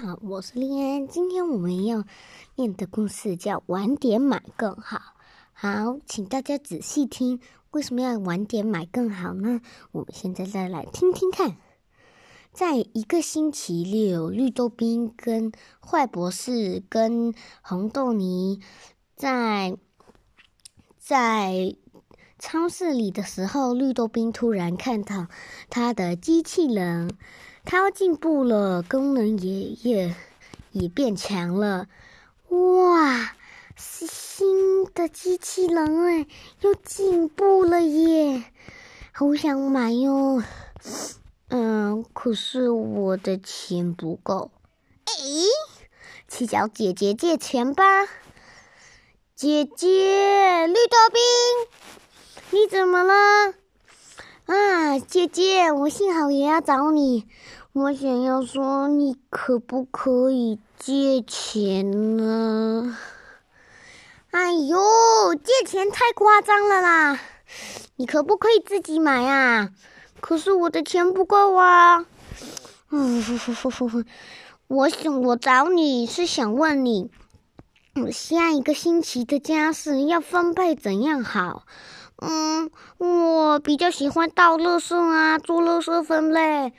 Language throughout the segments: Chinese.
好，我是丽安。今天我们要念的故事叫“晚点买更好”。好，请大家仔细听，为什么要晚点买更好呢？我们现在再来听听看。在一个星期六，绿豆冰跟坏博士跟红豆泥在在超市里的时候，绿豆冰突然看到他的机器人。它进步了，功能也也也变强了，哇！是新的机器人哎，又进步了耶，好想买哟。嗯，可是我的钱不够。哎，去找姐姐借钱吧。姐姐，绿豆冰，你怎么了？啊，姐姐，我幸好也要找你。我想要说，你可不可以借钱呢？哎呦，借钱太夸张了啦！你可不可以自己买啊？可是我的钱不够啊！我想我找你是想问你，下一个星期的家事要分配怎样好？嗯，我比较喜欢倒垃圾啊，做垃圾分类。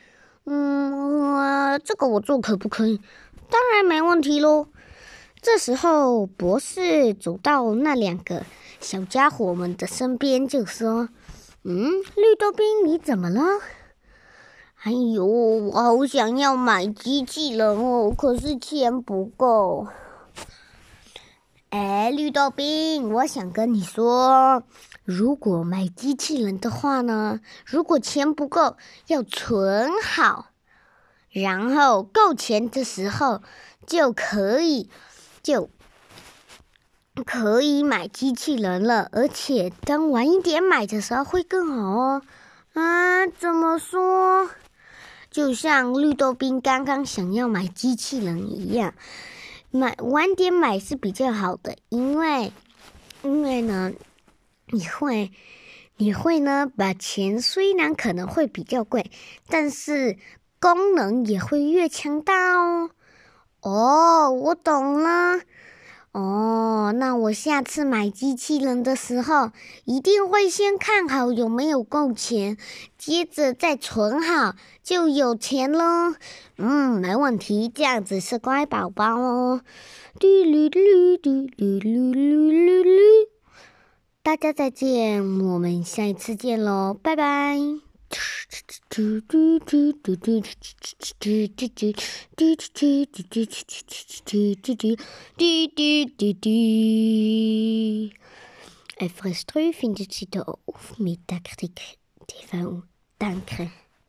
嗯，这个我做可不可以？当然没问题喽。这时候，博士走到那两个小家伙们的身边，就说：“嗯，绿豆冰，你怎么了？”哎呦，我好想要买机器人哦，可是钱不够。哎，绿豆冰，我想跟你说，如果买机器人的话呢，如果钱不够，要存好，然后够钱的时候就可以，就可以买机器人了。而且等晚一点买的时候会更好哦。啊，怎么说？就像绿豆冰刚刚想要买机器人一样。买晚点买是比较好的，因为，因为呢，你会，你会呢，把钱虽然可能会比较贵，但是功能也会越强大哦。哦，我懂了。哦，那我下次买机器人的时候，一定会先看好有没有够钱，接着再存好，就有钱喽。嗯，没问题，这样子是乖宝宝哦。嘟噜嘟噜嘟噜噜噜噜噜，大家再见，我们下一次见喽，拜拜。FS3 findet sie da auf Mittagstick TV. Danke.